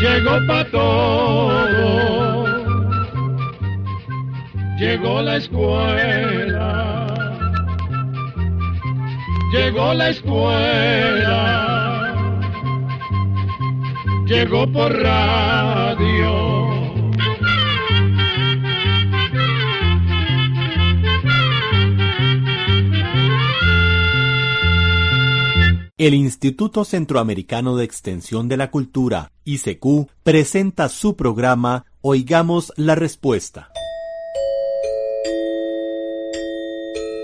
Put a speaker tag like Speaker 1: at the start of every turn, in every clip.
Speaker 1: Llegó pa' todo, llegó la escuela, llegó la escuela, llegó por radio.
Speaker 2: El Instituto Centroamericano de Extensión de la Cultura, ICQ, presenta su programa Oigamos la Respuesta.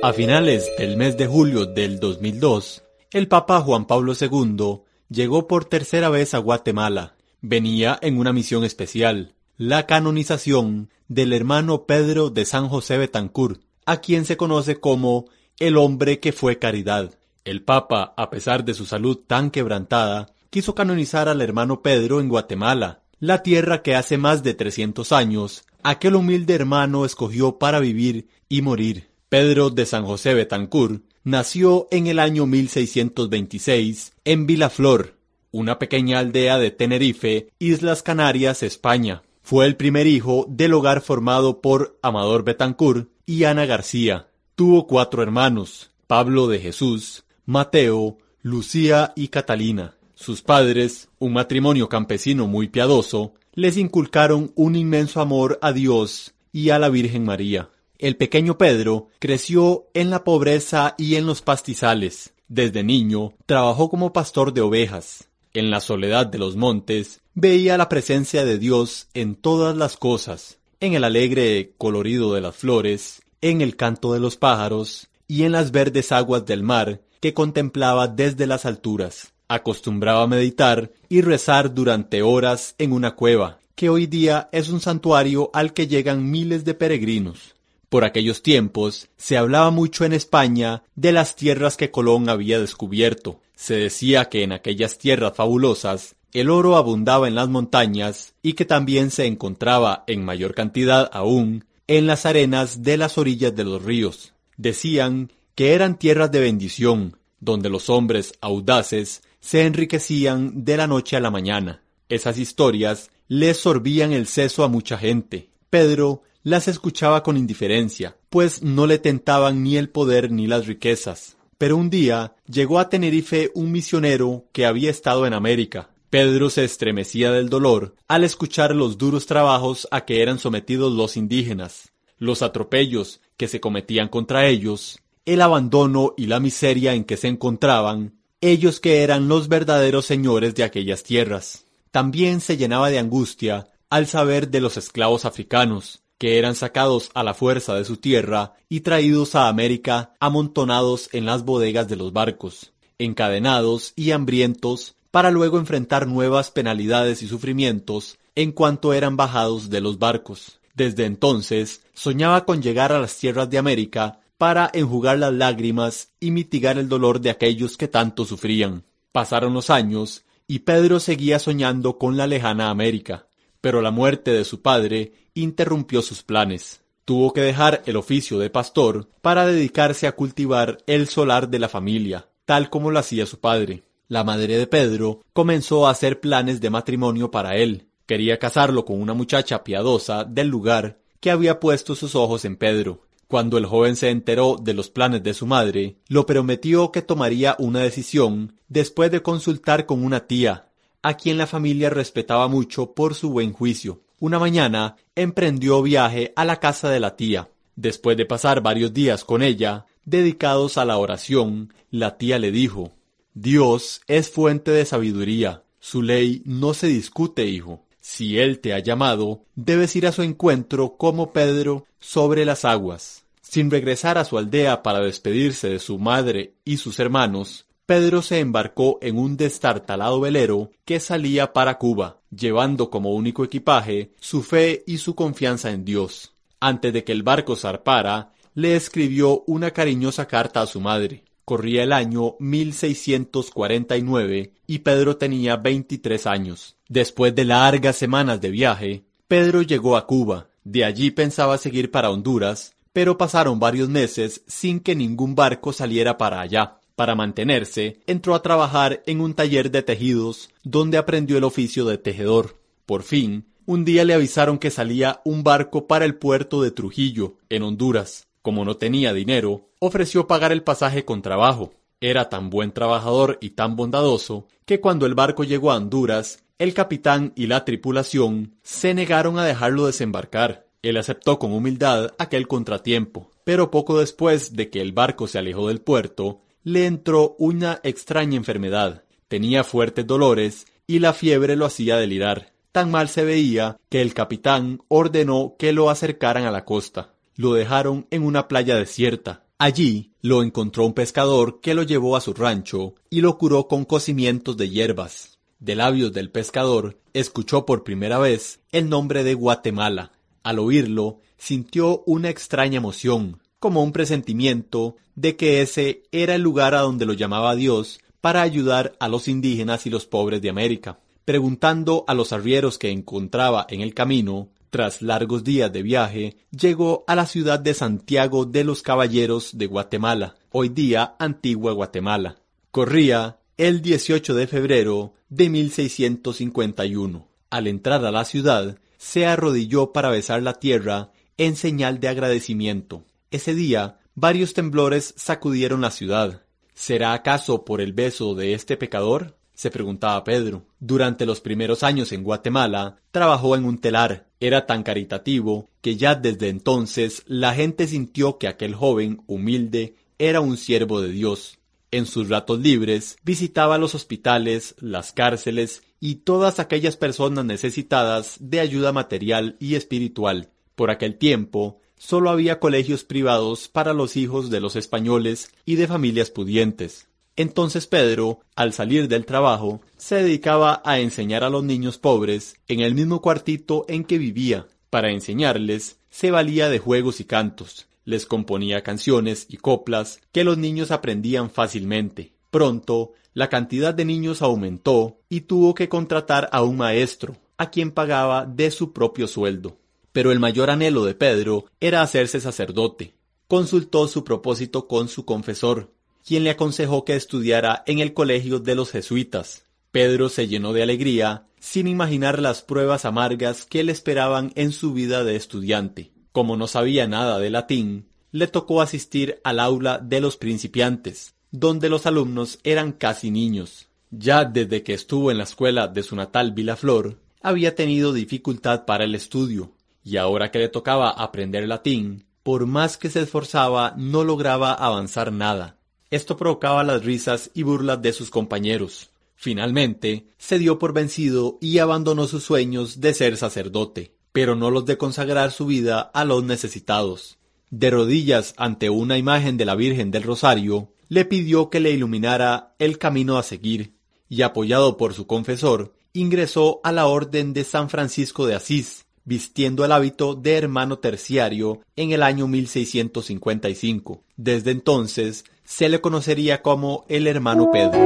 Speaker 2: A finales del mes de julio del 2002, el Papa Juan Pablo II llegó por tercera vez a Guatemala. Venía en una misión especial, la canonización del hermano Pedro de San José Betancourt, a quien se conoce como el hombre que fue caridad. El Papa, a pesar de su salud tan quebrantada, quiso canonizar al hermano Pedro en Guatemala, la tierra que hace más de 300 años aquel humilde hermano escogió para vivir y morir. Pedro de San José Betancourt nació en el año 1626 en Vilaflor, una pequeña aldea de Tenerife, Islas Canarias, España. Fue el primer hijo del hogar formado por Amador Betancourt y Ana García. Tuvo cuatro hermanos, Pablo de Jesús, Mateo, Lucía y Catalina. Sus padres, un matrimonio campesino muy piadoso, les inculcaron un inmenso amor a Dios y a la Virgen María. El pequeño Pedro creció en la pobreza y en los pastizales. Desde niño trabajó como pastor de ovejas. En la soledad de los montes veía la presencia de Dios en todas las cosas, en el alegre colorido de las flores, en el canto de los pájaros y en las verdes aguas del mar que contemplaba desde las alturas. Acostumbraba a meditar y rezar durante horas en una cueva, que hoy día es un santuario al que llegan miles de peregrinos. Por aquellos tiempos se hablaba mucho en España de las tierras que Colón había descubierto. Se decía que en aquellas tierras fabulosas el oro abundaba en las montañas y que también se encontraba en mayor cantidad aún en las arenas de las orillas de los ríos. Decían que eran tierras de bendición, donde los hombres audaces se enriquecían de la noche a la mañana. Esas historias le sorbían el seso a mucha gente. Pedro las escuchaba con indiferencia, pues no le tentaban ni el poder ni las riquezas. Pero un día llegó a Tenerife un misionero que había estado en América. Pedro se estremecía del dolor al escuchar los duros trabajos a que eran sometidos los indígenas, los atropellos que se cometían contra ellos, el abandono y la miseria en que se encontraban, ellos que eran los verdaderos señores de aquellas tierras. También se llenaba de angustia al saber de los esclavos africanos, que eran sacados a la fuerza de su tierra y traídos a América amontonados en las bodegas de los barcos, encadenados y hambrientos para luego enfrentar nuevas penalidades y sufrimientos en cuanto eran bajados de los barcos. Desde entonces soñaba con llegar a las tierras de América para enjugar las lágrimas y mitigar el dolor de aquellos que tanto sufrían. Pasaron los años y Pedro seguía soñando con la lejana América, pero la muerte de su padre interrumpió sus planes. Tuvo que dejar el oficio de pastor para dedicarse a cultivar el solar de la familia, tal como lo hacía su padre. La madre de Pedro comenzó a hacer planes de matrimonio para él. Quería casarlo con una muchacha piadosa del lugar que había puesto sus ojos en Pedro. Cuando el joven se enteró de los planes de su madre, lo prometió que tomaría una decisión después de consultar con una tía, a quien la familia respetaba mucho por su buen juicio. Una mañana emprendió viaje a la casa de la tía. Después de pasar varios días con ella, dedicados a la oración, la tía le dijo Dios es fuente de sabiduría. Su ley no se discute, hijo. Si Él te ha llamado, debes ir a su encuentro como Pedro sobre las aguas. Sin regresar a su aldea para despedirse de su madre y sus hermanos, Pedro se embarcó en un destartalado velero que salía para Cuba, llevando como único equipaje su fe y su confianza en Dios. Antes de que el barco zarpara, le escribió una cariñosa carta a su madre. Corría el año 1649 y Pedro tenía 23 años. Después de largas semanas de viaje, Pedro llegó a Cuba. De allí pensaba seguir para Honduras, pero pasaron varios meses sin que ningún barco saliera para allá. Para mantenerse, entró a trabajar en un taller de tejidos, donde aprendió el oficio de tejedor. Por fin, un día le avisaron que salía un barco para el puerto de Trujillo, en Honduras. Como no tenía dinero, ofreció pagar el pasaje con trabajo. Era tan buen trabajador y tan bondadoso que cuando el barco llegó a Honduras, el capitán y la tripulación se negaron a dejarlo desembarcar. Él aceptó con humildad aquel contratiempo, pero poco después de que el barco se alejó del puerto, le entró una extraña enfermedad. Tenía fuertes dolores y la fiebre lo hacía delirar. Tan mal se veía que el capitán ordenó que lo acercaran a la costa. Lo dejaron en una playa desierta. Allí lo encontró un pescador que lo llevó a su rancho y lo curó con cocimientos de hierbas. De labios del pescador escuchó por primera vez el nombre de Guatemala. Al oírlo, sintió una extraña emoción, como un presentimiento de que ese era el lugar a donde lo llamaba Dios para ayudar a los indígenas y los pobres de América. Preguntando a los arrieros que encontraba en el camino, tras largos días de viaje, llegó a la ciudad de Santiago de los Caballeros de Guatemala, hoy día Antigua Guatemala. Corría el 18 de febrero de 1651. Al entrar a la ciudad, se arrodilló para besar la tierra en señal de agradecimiento. Ese día, varios temblores sacudieron la ciudad. ¿Será acaso por el beso de este pecador? se preguntaba Pedro. Durante los primeros años en Guatemala, trabajó en un telar. Era tan caritativo que ya desde entonces la gente sintió que aquel joven humilde era un siervo de Dios. En sus ratos libres visitaba los hospitales, las cárceles y todas aquellas personas necesitadas de ayuda material y espiritual. Por aquel tiempo, solo había colegios privados para los hijos de los españoles y de familias pudientes. Entonces Pedro, al salir del trabajo, se dedicaba a enseñar a los niños pobres en el mismo cuartito en que vivía. Para enseñarles, se valía de juegos y cantos. Les componía canciones y coplas que los niños aprendían fácilmente. Pronto, la cantidad de niños aumentó y tuvo que contratar a un maestro, a quien pagaba de su propio sueldo pero el mayor anhelo de Pedro era hacerse sacerdote. Consultó su propósito con su confesor, quien le aconsejó que estudiara en el colegio de los jesuitas. Pedro se llenó de alegría, sin imaginar las pruebas amargas que le esperaban en su vida de estudiante. Como no sabía nada de latín, le tocó asistir al aula de los principiantes, donde los alumnos eran casi niños. Ya desde que estuvo en la escuela de su natal Vilaflor, había tenido dificultad para el estudio, y ahora que le tocaba aprender latín, por más que se esforzaba no lograba avanzar nada. Esto provocaba las risas y burlas de sus compañeros. Finalmente, se dio por vencido y abandonó sus sueños de ser sacerdote, pero no los de consagrar su vida a los necesitados. De rodillas ante una imagen de la Virgen del Rosario, le pidió que le iluminara el camino a seguir, y apoyado por su confesor, ingresó a la Orden de San Francisco de Asís, vistiendo el hábito de hermano terciario en el año 1655. Desde entonces se le conocería como el hermano Pedro.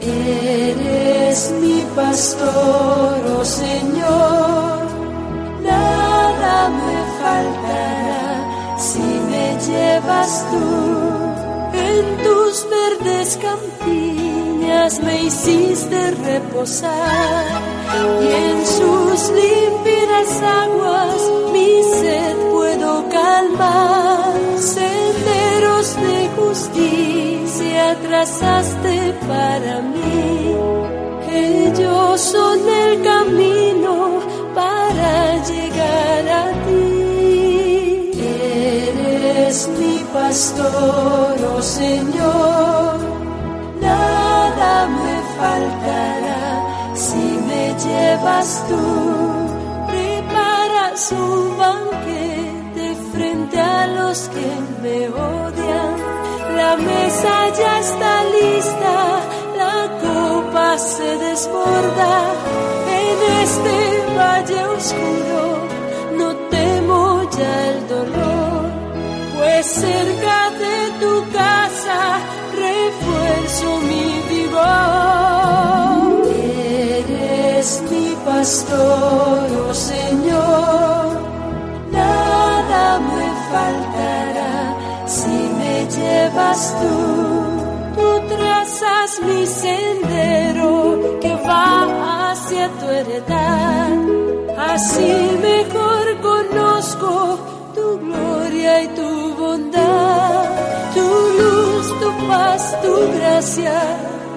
Speaker 3: Eres mi pastor, oh Señor si me llevas tú las campiñas me hiciste reposar y en sus límpidas aguas mi sed puedo calmar. Senderos de justicia trazaste para mí, ellos son el camino para llegar a ti. Eres mi pastor, oh Señor faltará si me llevas tú. Preparas un banquete frente a los que me odian. La mesa ya está lista, la copa se desborda en este valle oscuro. No temo ya el dolor, pues cerca de tu casa refuerzo mi vigor. Pastor, oh Señor, nada me faltará si me llevas tú. Tú trazas mi sendero que va hacia tu heredad. Así mejor conozco tu gloria y tu bondad, tu luz, tu paz, tu gracia,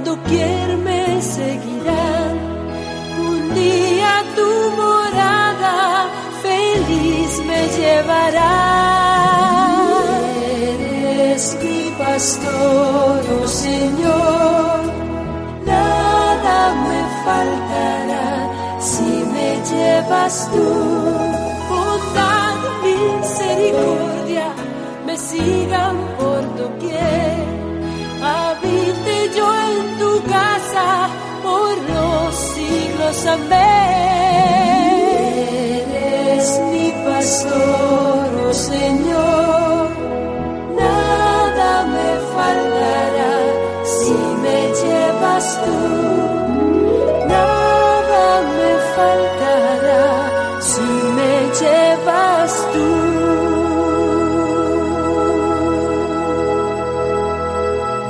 Speaker 3: doquier me seguirán. Llevará. Eres mi pastor, oh Señor, nada me faltará si me llevas tú. Bondad, misericordia me sigan por doquier. Habite yo en tu casa por los siglos. Amén. Oh Señor. Nada me faltará si me llevas tú. Nada me faltará si me llevas tú.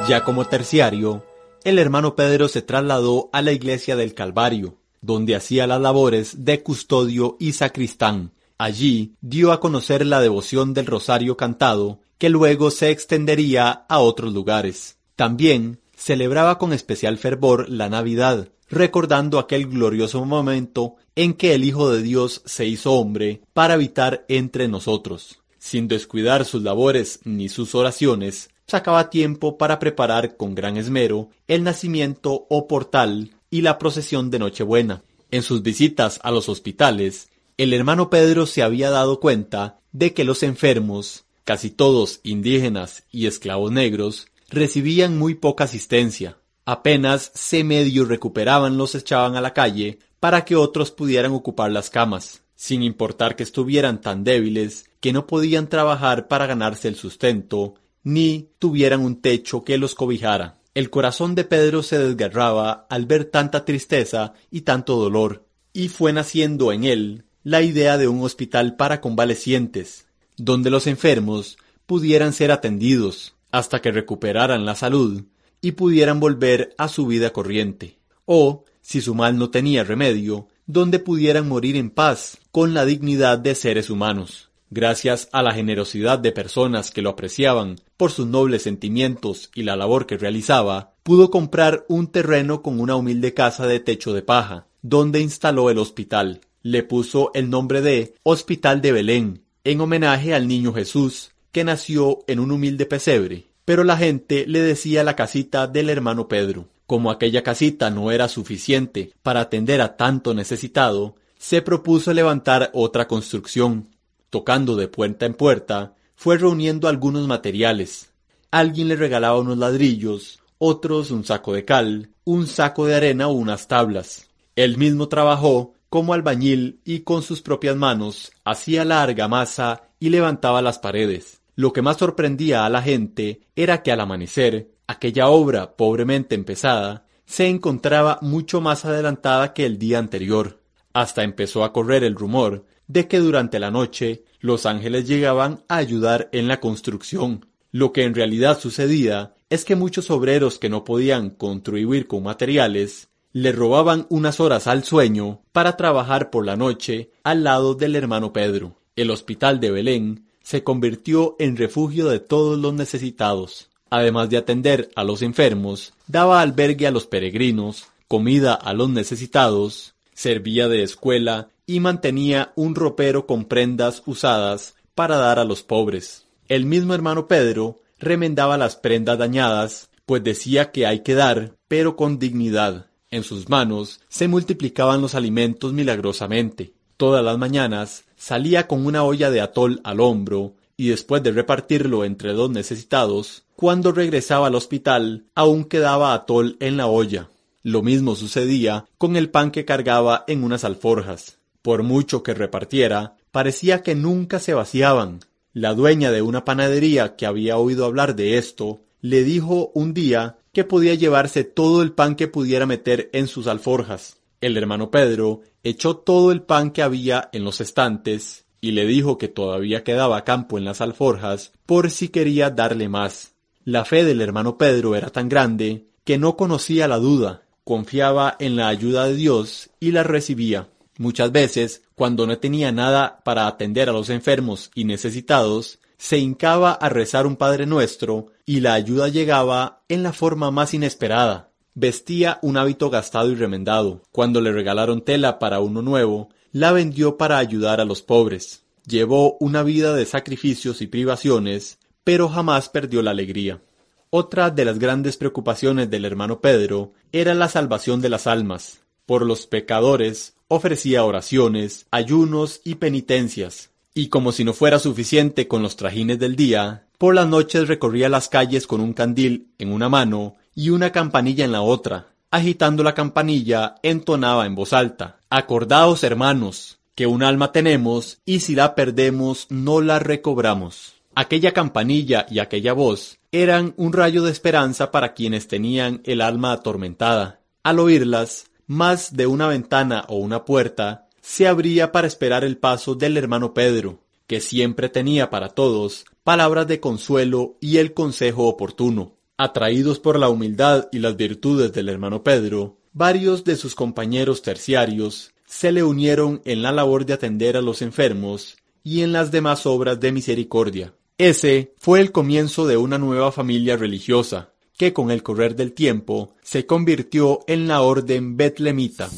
Speaker 2: Ya como terciario, el hermano Pedro se trasladó a la iglesia del Calvario, donde hacía las labores de custodio y sacristán. Allí dio a conocer la devoción del rosario cantado, que luego se extendería a otros lugares. También celebraba con especial fervor la Navidad, recordando aquel glorioso momento en que el Hijo de Dios se hizo hombre para habitar entre nosotros. Sin descuidar sus labores ni sus oraciones, sacaba tiempo para preparar con gran esmero el nacimiento o portal y la procesión de Nochebuena. En sus visitas a los hospitales, el hermano Pedro se había dado cuenta de que los enfermos, casi todos indígenas y esclavos negros, recibían muy poca asistencia. Apenas se medio recuperaban los echaban a la calle para que otros pudieran ocupar las camas, sin importar que estuvieran tan débiles que no podían trabajar para ganarse el sustento, ni tuvieran un techo que los cobijara. El corazón de Pedro se desgarraba al ver tanta tristeza y tanto dolor, y fue naciendo en él la idea de un hospital para convalecientes, donde los enfermos pudieran ser atendidos hasta que recuperaran la salud y pudieran volver a su vida corriente, o, si su mal no tenía remedio, donde pudieran morir en paz con la dignidad de seres humanos. Gracias a la generosidad de personas que lo apreciaban por sus nobles sentimientos y la labor que realizaba, pudo comprar un terreno con una humilde casa de techo de paja, donde instaló el hospital. Le puso el nombre de Hospital de Belén, en homenaje al niño Jesús, que nació en un humilde pesebre. Pero la gente le decía la casita del hermano Pedro. Como aquella casita no era suficiente para atender a tanto necesitado, se propuso levantar otra construcción. Tocando de puerta en puerta, fue reuniendo algunos materiales. Alguien le regalaba unos ladrillos, otros un saco de cal, un saco de arena o unas tablas. Él mismo trabajó como albañil y con sus propias manos hacía la argamasa y levantaba las paredes. Lo que más sorprendía a la gente era que al amanecer, aquella obra pobremente empezada se encontraba mucho más adelantada que el día anterior. Hasta empezó a correr el rumor de que durante la noche los ángeles llegaban a ayudar en la construcción. Lo que en realidad sucedía es que muchos obreros que no podían contribuir con materiales le robaban unas horas al sueño para trabajar por la noche al lado del hermano Pedro. El hospital de Belén se convirtió en refugio de todos los necesitados. Además de atender a los enfermos, daba albergue a los peregrinos, comida a los necesitados, servía de escuela y mantenía un ropero con prendas usadas para dar a los pobres. El mismo hermano Pedro remendaba las prendas dañadas, pues decía que hay que dar, pero con dignidad. En sus manos se multiplicaban los alimentos milagrosamente. Todas las mañanas salía con una olla de atol al hombro y después de repartirlo entre dos necesitados, cuando regresaba al hospital aún quedaba atol en la olla. Lo mismo sucedía con el pan que cargaba en unas alforjas. Por mucho que repartiera, parecía que nunca se vaciaban. La dueña de una panadería que había oído hablar de esto, le dijo un día que podía llevarse todo el pan que pudiera meter en sus alforjas. El hermano Pedro echó todo el pan que había en los estantes y le dijo que todavía quedaba campo en las alforjas por si quería darle más. La fe del hermano Pedro era tan grande que no conocía la duda, confiaba en la ayuda de Dios y la recibía. Muchas veces, cuando no tenía nada para atender a los enfermos y necesitados, se hincaba a rezar un Padre Nuestro y la ayuda llegaba en la forma más inesperada. Vestía un hábito gastado y remendado. Cuando le regalaron tela para uno nuevo, la vendió para ayudar a los pobres. Llevó una vida de sacrificios y privaciones, pero jamás perdió la alegría. Otra de las grandes preocupaciones del hermano Pedro era la salvación de las almas. Por los pecadores ofrecía oraciones, ayunos y penitencias. Y como si no fuera suficiente con los trajines del día, por las noches recorría las calles con un candil en una mano y una campanilla en la otra. Agitando la campanilla, entonaba en voz alta Acordaos, hermanos, que un alma tenemos y si la perdemos no la recobramos. Aquella campanilla y aquella voz eran un rayo de esperanza para quienes tenían el alma atormentada. Al oírlas, más de una ventana o una puerta se abría para esperar el paso del hermano Pedro, que siempre tenía para todos palabras de consuelo y el consejo oportuno. Atraídos por la humildad y las virtudes del hermano Pedro, varios de sus compañeros terciarios se le unieron en la labor de atender a los enfermos y en las demás obras de misericordia. Ese fue el comienzo de una nueva familia religiosa, que con el correr del tiempo se convirtió en la orden betlemita.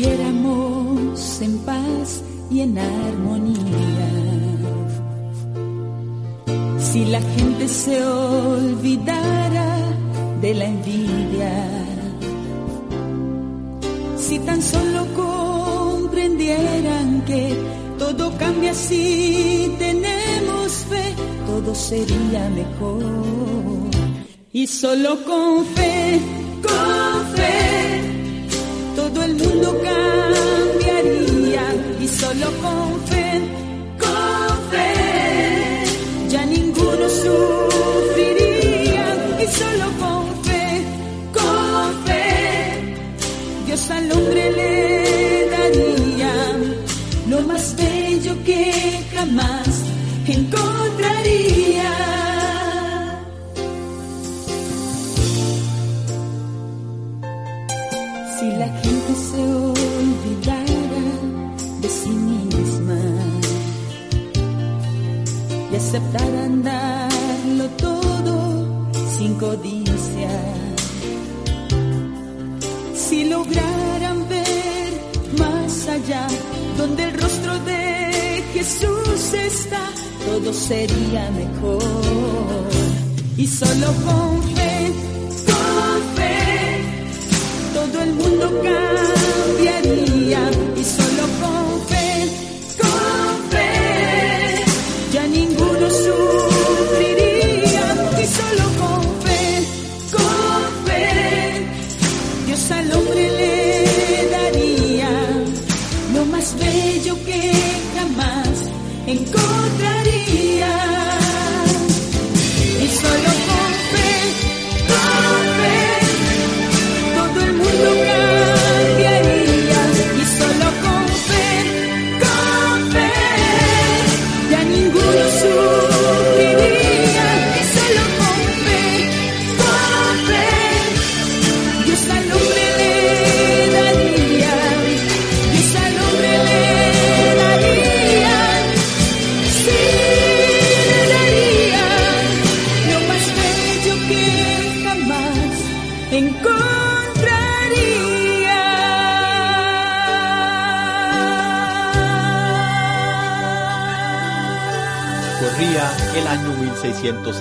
Speaker 4: Viviéramos en paz y en armonía. Si la gente se olvidara de la envidia, si tan solo comprendieran que todo cambia si tenemos fe, todo sería mejor. Y solo con fe, con fe donde el rostro de Jesús está, todo sería mejor. Y solo con fe, con fe, todo el mundo cambiaría.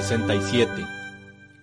Speaker 2: 1667.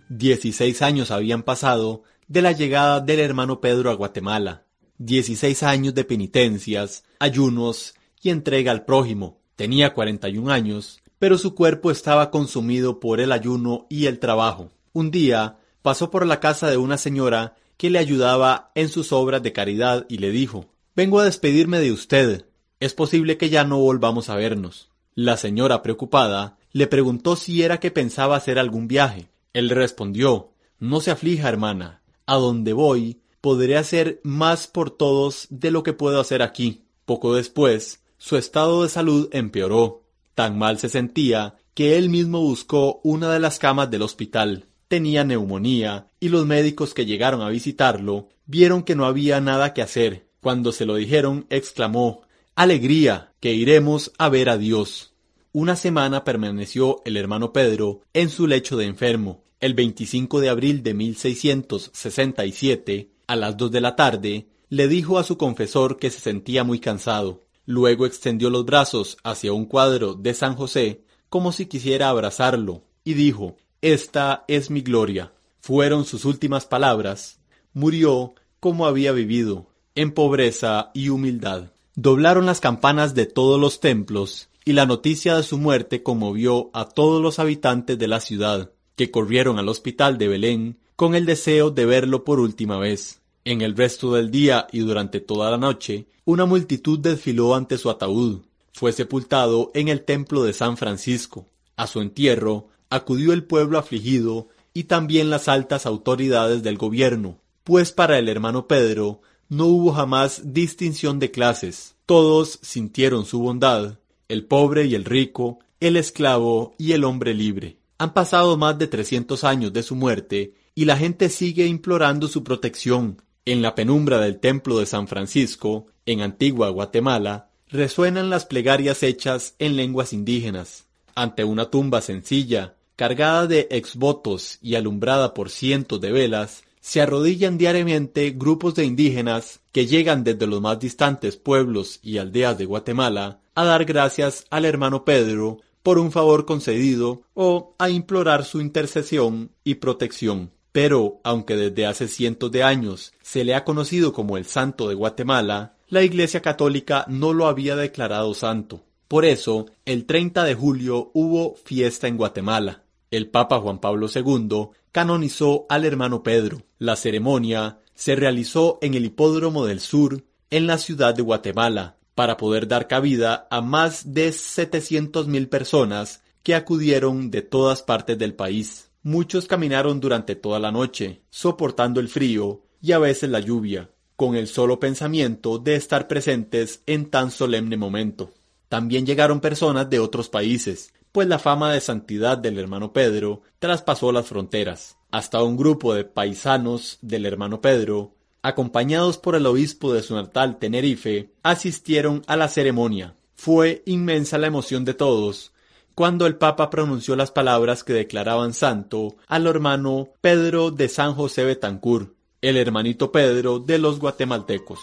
Speaker 2: Dieciséis años habían pasado de la llegada del hermano Pedro a Guatemala. Dieciséis años de penitencias, ayunos y entrega al prójimo. Tenía 41 años, pero su cuerpo estaba consumido por el ayuno y el trabajo. Un día pasó por la casa de una señora que le ayudaba en sus obras de caridad y le dijo Vengo a despedirme de usted. Es posible que ya no volvamos a vernos. La señora, preocupada, le preguntó si era que pensaba hacer algún viaje. Él respondió No se aflija, hermana. A donde voy, podré hacer más por todos de lo que puedo hacer aquí. Poco después, su estado de salud empeoró. Tan mal se sentía que él mismo buscó una de las camas del hospital. Tenía neumonía y los médicos que llegaron a visitarlo vieron que no había nada que hacer. Cuando se lo dijeron, exclamó Alegría, que iremos a ver a Dios. Una semana permaneció el hermano Pedro en su lecho de enfermo. El 25 de abril de 1667, a las dos de la tarde, le dijo a su confesor que se sentía muy cansado. Luego extendió los brazos hacia un cuadro de San José como si quisiera abrazarlo, y dijo Esta es mi gloria. Fueron sus últimas palabras. Murió como había vivido, en pobreza y humildad. Doblaron las campanas de todos los templos, y la noticia de su muerte conmovió a todos los habitantes de la ciudad, que corrieron al hospital de Belén con el deseo de verlo por última vez. En el resto del día y durante toda la noche, una multitud desfiló ante su ataúd. Fue sepultado en el templo de San Francisco. A su entierro acudió el pueblo afligido y también las altas autoridades del gobierno, pues para el hermano Pedro no hubo jamás distinción de clases. Todos sintieron su bondad, el pobre y el rico, el esclavo y el hombre libre. Han pasado más de trescientos años de su muerte y la gente sigue implorando su protección. En la penumbra del templo de San Francisco, en Antigua Guatemala, resuenan las plegarias hechas en lenguas indígenas. Ante una tumba sencilla, cargada de exvotos y alumbrada por cientos de velas, se arrodillan diariamente grupos de indígenas que llegan desde los más distantes pueblos y aldeas de Guatemala a dar gracias al hermano Pedro por un favor concedido o a implorar su intercesión y protección. Pero, aunque desde hace cientos de años se le ha conocido como el Santo de Guatemala, la Iglesia Católica no lo había declarado santo. Por eso, el 30 de julio hubo fiesta en Guatemala. El Papa Juan Pablo II canonizó al hermano Pedro. La ceremonia se realizó en el Hipódromo del Sur, en la ciudad de Guatemala, para poder dar cabida a más de 700.000 personas que acudieron de todas partes del país. Muchos caminaron durante toda la noche, soportando el frío y a veces la lluvia, con el solo pensamiento de estar presentes en tan solemne momento. También llegaron personas de otros países, pues la fama de santidad del hermano Pedro traspasó las fronteras. Hasta un grupo de paisanos del hermano Pedro, acompañados por el obispo de su natal Tenerife, asistieron a la ceremonia. Fue inmensa la emoción de todos cuando el Papa pronunció las palabras que declaraban santo al hermano Pedro de San José Betancur, el hermanito Pedro de los guatemaltecos.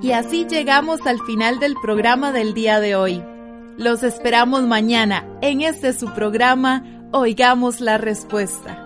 Speaker 5: Y así llegamos al final del programa del día de hoy. Los esperamos mañana en este su programa Oigamos la Respuesta.